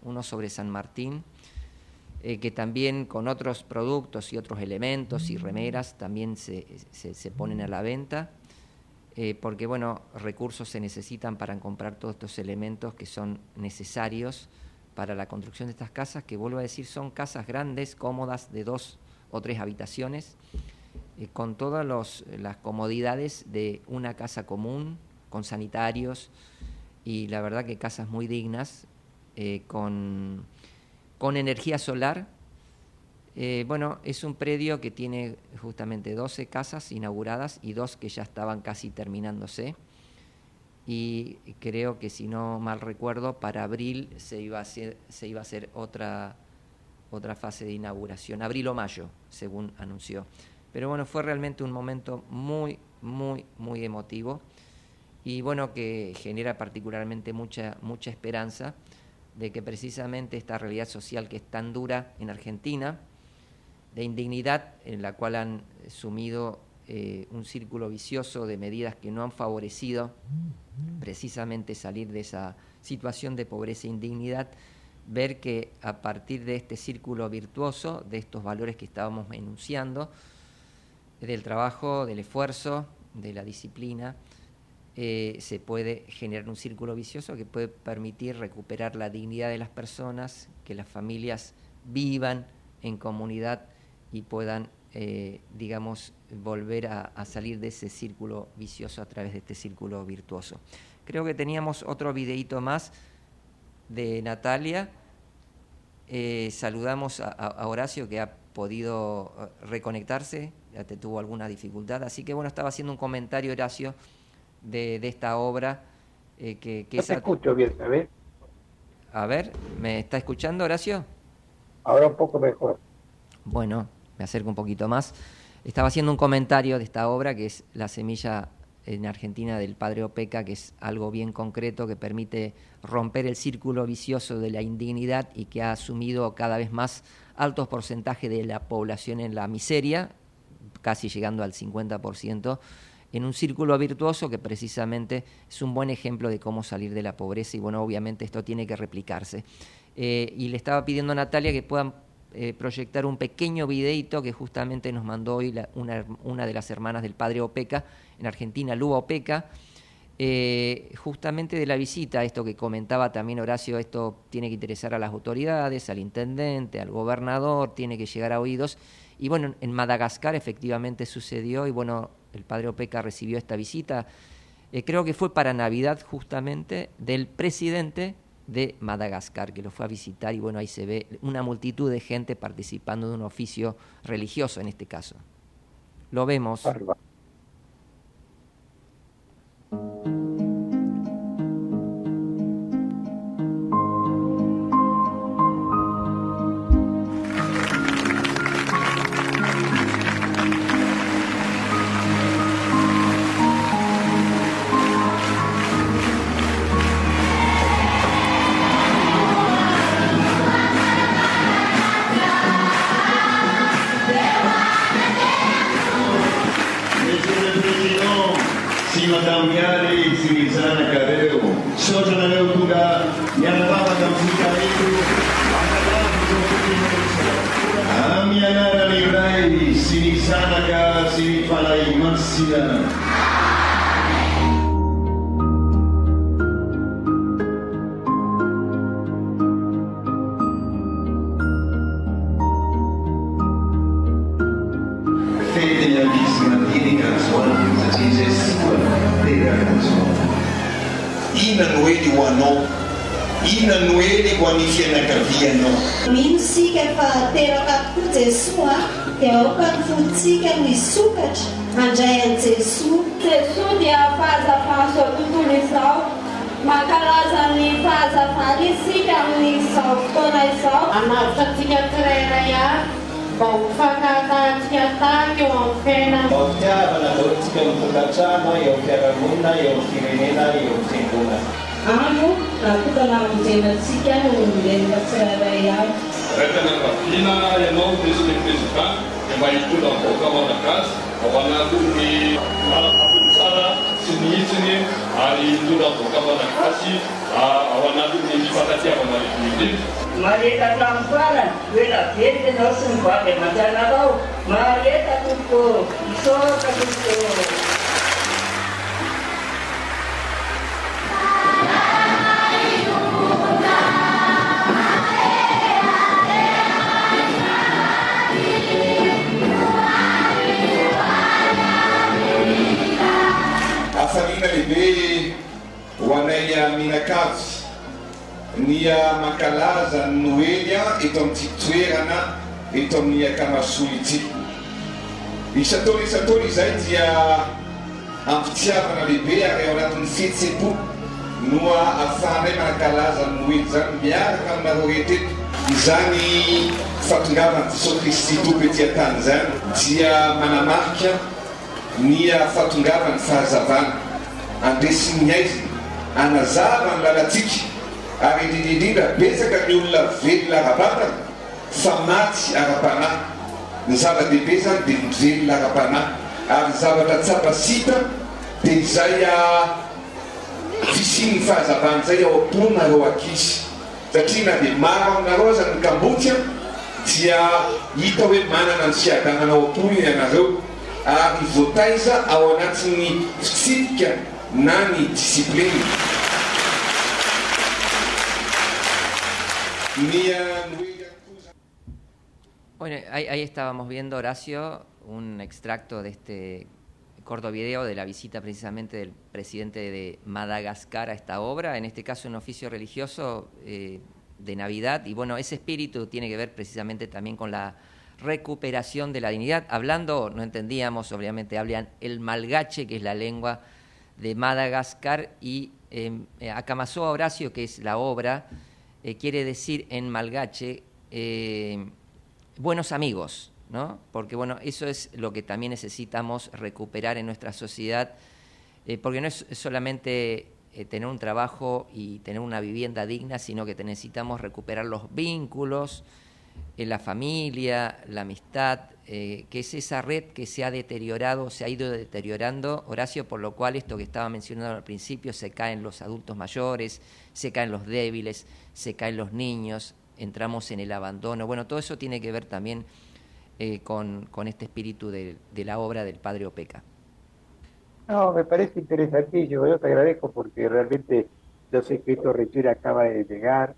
uno sobre San Martín, eh, que también con otros productos y otros elementos y remeras también se, se, ponen a la venta, eh, porque bueno, recursos se necesitan para comprar todos estos elementos que son necesarios para la construcción de estas casas, que vuelvo a decir son casas grandes, cómodas, de dos o tres habitaciones eh, con todas las comodidades de una casa común, con sanitarios y la verdad que casas muy dignas, con, con, energía solar. Eh, bueno, es un predio que tiene justamente 12 casas inauguradas y dos que ya estaban casi terminándose. Y creo que si no mal recuerdo, para abril se iba a hacer, otra, otra fase de inauguración, abril o mayo, según anunció. Pero bueno, fue realmente un momento muy, muy, muy emotivo y bueno, que genera particularmente mucha, mucha esperanza de que precisamente esta realidad social que es tan dura en Argentina, de indignidad en la cual han sumido eh, un círculo vicioso de medidas que no han favorecido precisamente salir de esa situación de pobreza e indignidad, ver que a partir de este círculo virtuoso, de estos valores que estábamos enunciando, del trabajo, del esfuerzo, de la disciplina, eh, se puede generar un círculo vicioso que puede permitir recuperar la dignidad de las personas, que las familias vivan en comunidad y puedan, eh, digamos, volver a, salir de ese círculo vicioso a través de este círculo virtuoso. Creo que teníamos otro videito más de Natalia. Eh, saludamos a Horacio que ha podido reconectarse ya te tuvo alguna dificultad. Así que bueno, estaba haciendo un comentario, Horacio, de, de esta obra. Eh, que, que te escucho bien, ¿sabes? A ver, ¿me está escuchando, Horacio? Ahora un poco mejor. Bueno, me acerco un poquito más. Estaba haciendo un comentario de esta obra, que es La semilla en Argentina del padre Opeca, que es algo bien concreto que permite romper el círculo vicioso de la indignidad y que ha asumido cada vez más altos porcentajes de la población en la miseria, casi llegando al 50%, en un círculo virtuoso que precisamente es un buen ejemplo de cómo salir de la pobreza y bueno, obviamente esto tiene que replicarse. Eh, y le estaba pidiendo a Natalia que puedan eh, proyectar un pequeño videito que justamente nos mandó hoy una, una, de las hermanas del padre Opeca en Argentina, Lu Opeca, eh, justamente de la visita, esto que comentaba también Horacio, esto tiene que interesar a las autoridades, al intendente, al gobernador, tiene que llegar a oídos y bueno, en Madagascar efectivamente sucedió y bueno, el padre Opeca recibió esta visita, eh, creo que fue para Navidad justamente, del presidente de Madagascar, que lo fue a visitar y bueno, ahí se ve una multitud de gente participando de un oficio religioso en este caso. Lo vemos. ary isika amin'n'izao fotoana izao. Anavitra antsika tsirairay ay mba ho fankatahntsika taky eo amin'ny fiainana. Maotiavana loatsika mivokatrano eo fiaramonina eo ami'ny firenena eo amin'ny fiangonana. Ano natokana aminjenatsika ny olombelona tsirairay ay raikanafafiana ianao misy le président dia mba hitondra voaka madagazy ao anatin'ny tsara sy ny hitsiny ary tonavoaka malagasy ao ah, anatin'ny fifankatiavana rekomitety mareta tamin'ny farany hoe lavelika anao sy mivavy aman-janakao mareta tompoko isoka tompoko dia mankalaza ny noely a eto amin'ity toerana eto amin'ny akamasoa ity. Isataona isataona izay dia ampitiavana lehibe ary ao anatin'ny fihetse-po noa afahanay manakalaza ny noely. Zany miaraka aminareo rehetreto izany fatongavany jesosy kristy tompo etỳ an-tany zany dia manamarika ny fatongavany fahazavana andresin'ny aizina anazava ny lalatsika. ary indrindrindrindra betsaka ny olona velona ara-batana fa maty ara-panahy. Ny zava-dehibe zany dia mivelona ara-panahy ary zavatra tsapasita dia izay ah, fisiny fahazavany zay ao am-ponareo satria na dia maro aminareo aza ny kambotsya dia hita hoe manana ny fiadananao am-pony ianareo ary voataiza ao anatin'ny fitsipika na ny discipline Bueno, ahí, estábamos viendo, Horacio, un extracto de este corto video de la visita precisamente del presidente de Madagascar a esta obra, en este caso un oficio religioso eh, de Navidad, y bueno, ese espíritu tiene que ver precisamente también con la recuperación de la dignidad. Hablando, no entendíamos, obviamente hablan el malgache, que es la lengua de Madagascar, y eh, Acamazoa Horacio, que es la obra, eh, quiere decir en malgache eh, buenos amigos, ¿no? Porque bueno, eso es lo que también necesitamos recuperar en nuestra sociedad, eh, porque no es solamente eh, tener un trabajo y tener una vivienda digna, sino que necesitamos recuperar los vínculos, en la familia, la amistad, eh, que es esa red que se ha deteriorado, se ha ido deteriorando, Horacio, por lo cual esto que estaba mencionando al principio, se caen los adultos mayores, se caen los débiles, se caen los niños, entramos en el abandono. Bueno, todo eso tiene que ver también eh, con, con, este espíritu de, de, la obra del Padre Opeca. No, me parece interesantísimo, yo te agradezco porque realmente que esto recién acaba de llegar,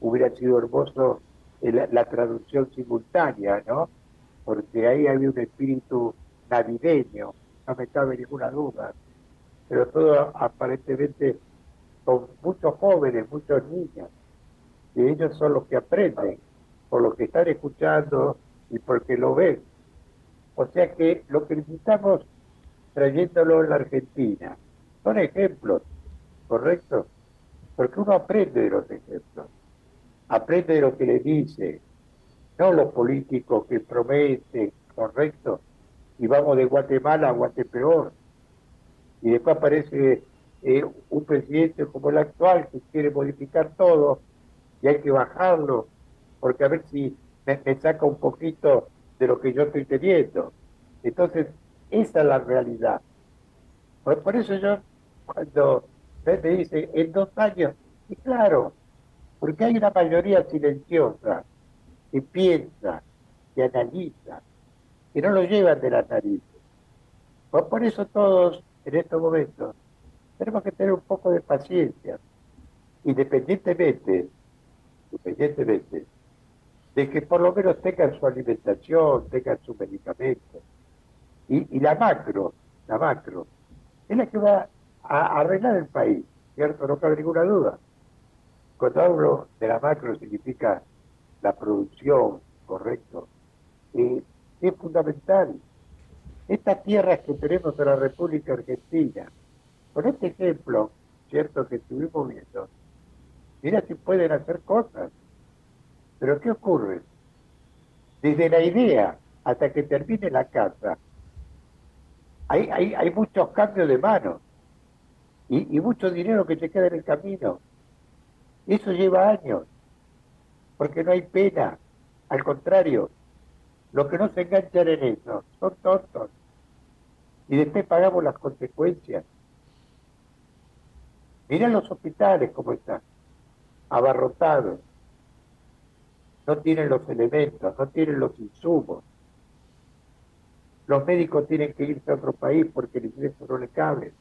hubiera sido hermoso la, la, traducción simultánea, ¿no? Porque ahí había un espíritu navideño, no me cabe ninguna duda, pero todo aparentemente con muchos jóvenes, muchos niños, y ellos son los que aprenden por lo que están escuchando y porque lo ven. O sea que lo que necesitamos trayéndolo en la Argentina son ejemplos, ¿correcto? Porque uno aprende de los ejemplos aprende de lo que le dice, no los políticos que prometen, correcto, y vamos de Guatemala a Guatepeor, y después aparece eh, un presidente como el actual que quiere modificar todo, y hay que bajarlo, porque a ver si me, saca un poquito de lo que yo estoy teniendo. Entonces, esa es la realidad. Por, por eso yo, cuando me dice, en dos años, y claro, porque hay una mayoría silenciosa que piensa, que analiza, que no lo llevan de la nariz. Por, por eso todos en estos momentos tenemos que tener un poco de paciencia, independientemente, independientemente de que por lo menos tengan su alimentación, tengan su medicamento. Y la macro, la macro, es la que va a arreglar el país. ¿cierto? No cabe ninguna duda. Cuando hablo de la macro significa la producción, correcto, eh, es fundamental. Estas tierras que tenemos en la República Argentina, con este ejemplo, ¿cierto?, que estuvimos viendo, mira si pueden hacer cosas. Pero ¿qué ocurre? Desde la idea hasta que termine la casa, hay, hay, hay muchos cambios de manos y, y mucho dinero que se queda en el camino. Eso lleva años, porque no hay pena. Al contrario, los que no se enganchan en eso son tontos. Y después pagamos las consecuencias. Mira los hospitales cómo están, abarrotados. No tienen los elementos, no tienen los insumos. Los médicos tienen que irse a otro país porque el ingreso no le cabe.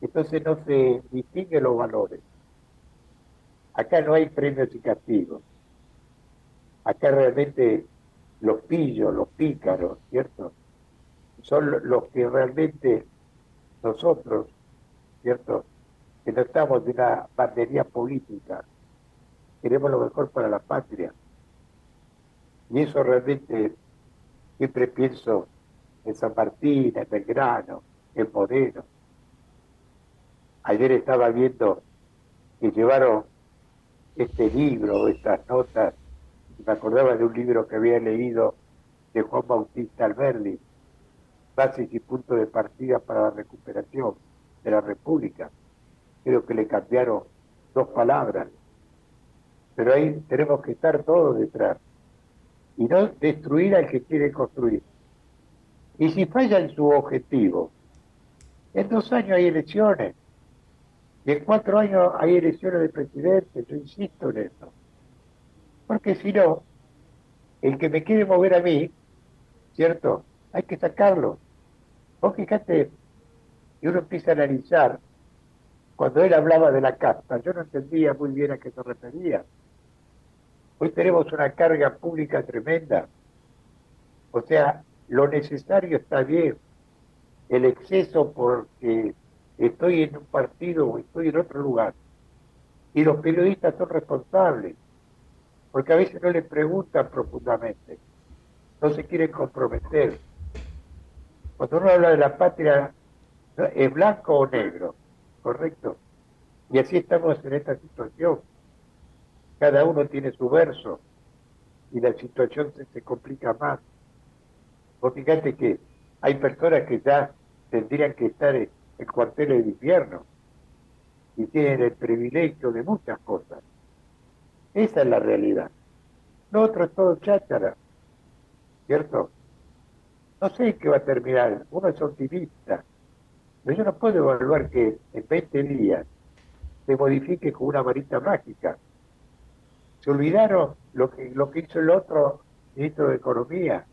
Entonces no se distinguen los valores. Acá no hay premios y castigos. Acá realmente los pillos, los pícaros, ¿cierto? Son los que realmente nosotros, ¿cierto? Que no estamos de una bandería política, queremos lo mejor para la patria. Y eso realmente siempre pienso en San Martín, en Belgrano, en Moreno. Ayer estaba viendo que llevaron este libro, estas notas, me acordaba de un libro que había leído de Juan Bautista Alberdi, Bases y puntos de partida para la recuperación de la República. Creo que le cambiaron dos palabras, pero ahí tenemos que estar todos detrás y no destruir al que quiere construir. Y si falla en su objetivo, en dos años hay elecciones, y en cuatro años hay elecciones de presidente, yo insisto en eso. Porque si no, el que me quiere mover a mí, ¿cierto? Hay que sacarlo. Vos fíjate, y uno empieza a analizar, cuando él hablaba de la casta, yo no entendía muy bien a qué se refería. Hoy tenemos una carga pública tremenda. O sea, lo necesario está bien. El exceso porque estoy en un partido o estoy en otro lugar. Y los periodistas son responsables, porque a veces no le preguntan profundamente, no se quieren comprometer. Cuando uno habla de la patria, ¿es blanco o negro? ¿Correcto? Y así estamos en esta situación. Cada uno tiene su verso y la situación se, complica más. Vos fíjate que hay personas que ya tendrían que estar en, el cuarteles de invierno y tienen el privilegio de muchas cosas. Esa es la realidad. Lo otro es todo cháchara, ¿cierto? No sé qué va a terminar, uno es optimista, pero yo no puedo evaluar que en 20 días se modifique con una varita mágica. Se olvidaron lo que, lo que hizo el otro ministro de Economía.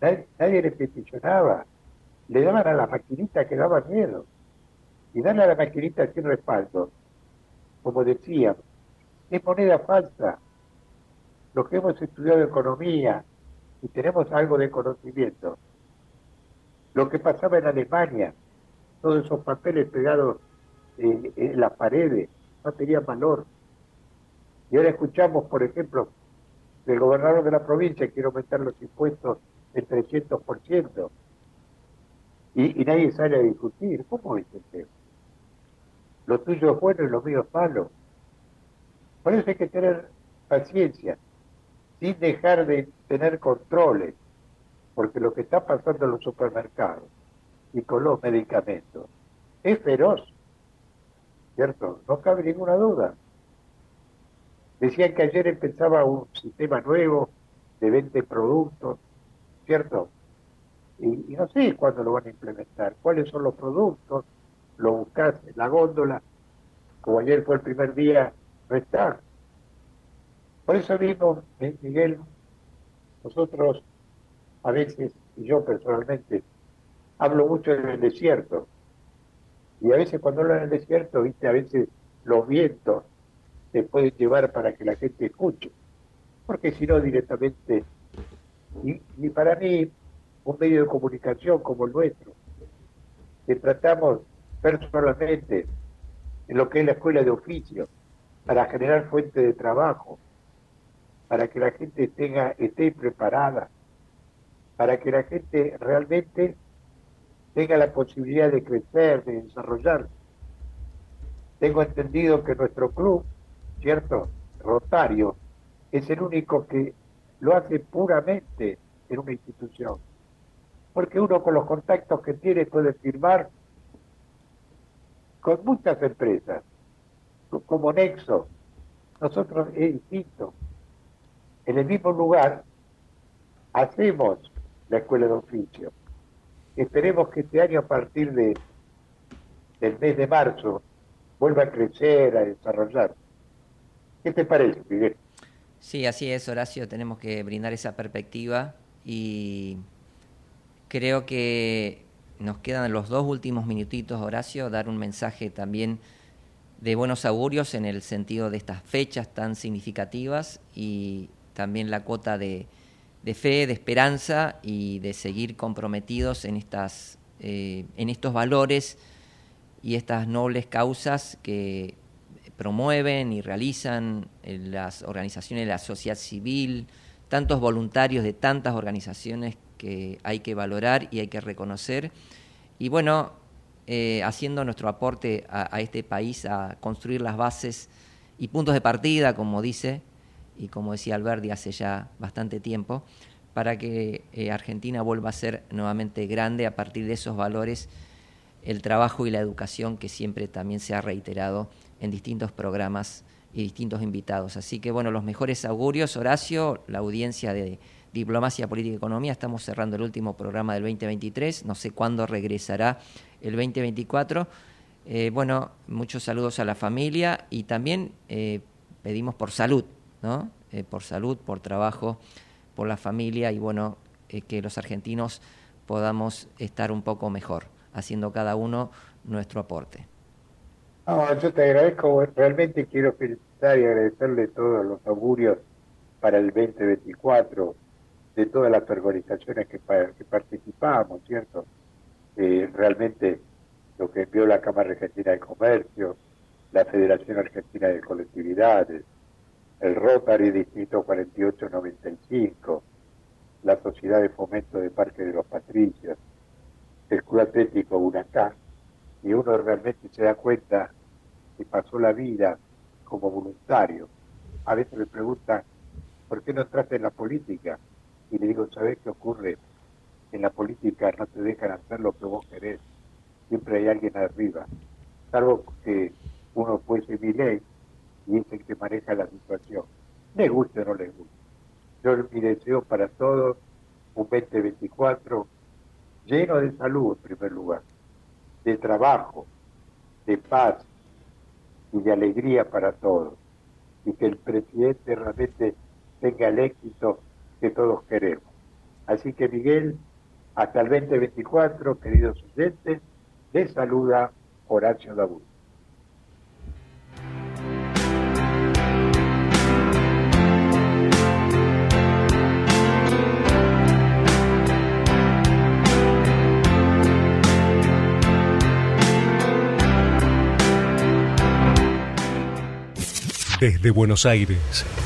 Nadie, nadie le peticionaba le daban a la maquinita que daba miedo. Y darle a la maquinita sin respaldo, como decía, es moneda falsa. Los que hemos estudiado economía y tenemos algo de conocimiento, lo que pasaba en Alemania, todos esos papeles pegados en las paredes, no tenían valor. Y ahora escuchamos, por ejemplo, del gobernador de la provincia quiere aumentar los impuestos el 300% y, nadie sale a discutir. ¿Cómo es el tema? Lo tuyo es bueno y lo mío es malo. Por eso hay que tener paciencia, sin dejar de tener controles, porque lo que está pasando en los supermercados y con los medicamentos es feroz, ¿cierto? No cabe ninguna duda. Decían que ayer empezaba un sistema nuevo de 20 productos, ¿cierto? Y, no sé cuándo lo van a implementar, cuáles son los productos, lo buscas la góndola, como ayer fue el primer día, no está. Por eso mismo, Miguel, nosotros a veces, y yo personalmente, hablo mucho en el desierto. Y a veces cuando hablo en el desierto, viste, a veces los vientos te pueden llevar para que la gente escuche. Porque si no, directamente, y, y para mí, un medio de comunicación como el nuestro, que tratamos personalmente en lo que es la escuela de oficio, para generar fuente de trabajo, para que la gente tenga, esté preparada, para que la gente realmente tenga la posibilidad de crecer, de desarrollarse. Tengo entendido que nuestro club, ¿cierto? Rotario, es el único que lo hace puramente en una institución. Porque uno con los contactos que tiene puede firmar con muchas empresas, como Nexo. Nosotros es distinto. En el mismo lugar hacemos la escuela de oficio. Esperemos que este año a partir de, del mes de marzo vuelva a crecer, a desarrollar. ¿Qué te parece, Miguel? Sí, así es, Horacio, tenemos que brindar esa perspectiva y creo que nos quedan los dos últimos minutitos, Horacio, dar un mensaje también de buenos augurios en el sentido de estas fechas tan significativas y también la cuota de, fe, de esperanza y de seguir comprometidos en, estas, eh, en estos valores y estas nobles causas que promueven y realizan las organizaciones de la sociedad civil, tantos voluntarios de tantas organizaciones que hay que valorar y hay que reconocer. Y bueno, eh, haciendo nuestro aporte a, este país a construir las bases y puntos de partida, como dice, y como decía Alberti hace ya bastante tiempo, para que eh, Argentina vuelva a ser nuevamente grande a partir de esos valores, el trabajo y la educación que siempre también se ha reiterado en distintos programas y distintos invitados. Así que bueno, los mejores augurios, Horacio, la audiencia de Diplomacia, Política y Economía, estamos cerrando el último programa del 2023, no sé cuándo regresará el 2024. Eh, bueno, muchos saludos a la familia y también eh, pedimos por salud, ¿no? Eh, por salud, por trabajo, por la familia y bueno, que los argentinos podamos estar un poco mejor, haciendo cada uno nuestro aporte. No, yo te agradezco, realmente quiero felicitar y agradecerle todos los augurios para el 2024 de todas las organizaciones que, que participamos, ¿cierto? Eh, realmente lo que envió la Cámara Argentina de Comercio, la Federación Argentina de Colectividades, el Rotary Distrito 4895, la Sociedad de Fomento de Parque de los Patricios, el Club Atlético Unacá, y uno realmente se da cuenta que pasó la vida como voluntario. A veces me preguntan, ¿por qué no traten la política? Y le digo, ¿sabes qué ocurre? En la política no te dejan hacer lo que vos querés. Siempre hay alguien arriba. Salvo que uno fuese mi ley y es el que maneja la situación. Le guste o no le guste. Yo mi deseo para todos un 2024 lleno de salud en primer lugar, de trabajo, de paz, y de alegría para todos. Y que el presidente realmente tenga el éxito que todos queremos. Así que Miguel, hasta el 2024, queridos oyentes, les saluda Horacio Dabur. Desde Buenos Aires,